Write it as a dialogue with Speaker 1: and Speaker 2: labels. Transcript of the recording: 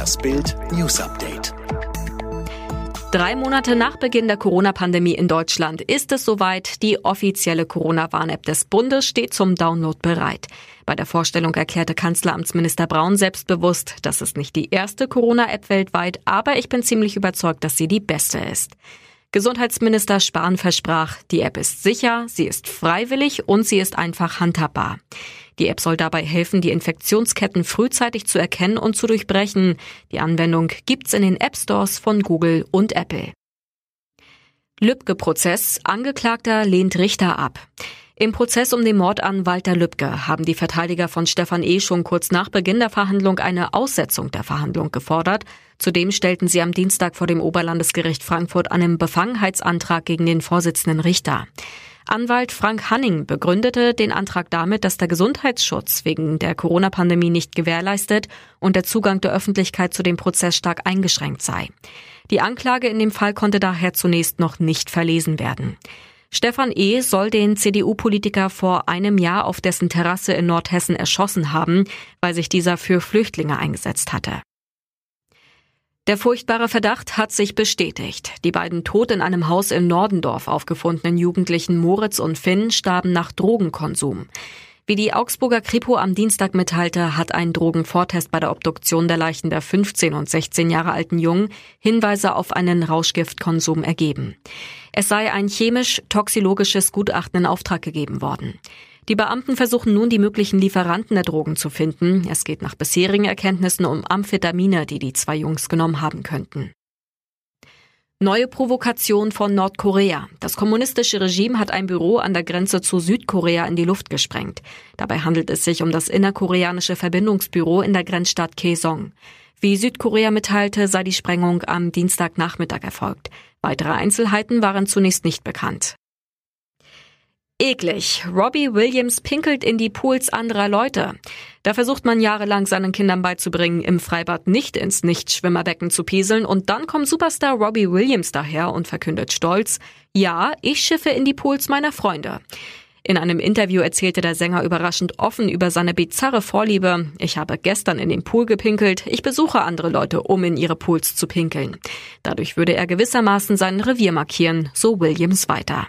Speaker 1: Das Bild News Update.
Speaker 2: Drei Monate nach Beginn der Corona-Pandemie in Deutschland ist es soweit. Die offizielle Corona-Warn-App des Bundes steht zum Download bereit. Bei der Vorstellung erklärte Kanzleramtsminister Braun selbstbewusst, das ist nicht die erste Corona-App weltweit, aber ich bin ziemlich überzeugt, dass sie die beste ist. Gesundheitsminister Spahn versprach, die App ist sicher, sie ist freiwillig und sie ist einfach handhabbar. Die App soll dabei helfen, die Infektionsketten frühzeitig zu erkennen und zu durchbrechen. Die Anwendung gibt's in den App Stores von Google und Apple. Lübcke-Prozess. Angeklagter lehnt Richter ab. Im Prozess um den Mord an Walter Lübcke haben die Verteidiger von Stefan E. schon kurz nach Beginn der Verhandlung eine Aussetzung der Verhandlung gefordert. Zudem stellten sie am Dienstag vor dem Oberlandesgericht Frankfurt einen Befangenheitsantrag gegen den Vorsitzenden Richter. Anwalt Frank Hanning begründete den Antrag damit, dass der Gesundheitsschutz wegen der Corona-Pandemie nicht gewährleistet und der Zugang der Öffentlichkeit zu dem Prozess stark eingeschränkt sei. Die Anklage in dem Fall konnte daher zunächst noch nicht verlesen werden. Stefan E. soll den CDU-Politiker vor einem Jahr auf dessen Terrasse in Nordhessen erschossen haben, weil sich dieser für Flüchtlinge eingesetzt hatte. Der furchtbare Verdacht hat sich bestätigt. Die beiden tot in einem Haus in Nordendorf aufgefundenen Jugendlichen Moritz und Finn starben nach Drogenkonsum. Wie die Augsburger Kripo am Dienstag mitteilte, hat ein Drogenvortest bei der Obduktion der Leichen der 15 und 16 Jahre alten Jungen Hinweise auf einen Rauschgiftkonsum ergeben. Es sei ein chemisch-toxologisches Gutachten in Auftrag gegeben worden. Die Beamten versuchen nun, die möglichen Lieferanten der Drogen zu finden. Es geht nach bisherigen Erkenntnissen um Amphetamine, die die zwei Jungs genommen haben könnten. Neue Provokation von Nordkorea. Das kommunistische Regime hat ein Büro an der Grenze zu Südkorea in die Luft gesprengt. Dabei handelt es sich um das innerkoreanische Verbindungsbüro in der Grenzstadt Kaesong. Wie Südkorea mitteilte, sei die Sprengung am Dienstagnachmittag erfolgt. Weitere Einzelheiten waren zunächst nicht bekannt. Eklig. Robbie Williams pinkelt in die Pools anderer Leute. Da versucht man jahrelang seinen Kindern beizubringen, im Freibad nicht ins Nichtschwimmerbecken zu pieseln und dann kommt Superstar Robbie Williams daher und verkündet stolz, ja, ich schiffe in die Pools meiner Freunde. In einem Interview erzählte der Sänger überraschend offen über seine bizarre Vorliebe. Ich habe gestern in den Pool gepinkelt. Ich besuche andere Leute, um in ihre Pools zu pinkeln. Dadurch würde er gewissermaßen sein Revier markieren, so Williams weiter.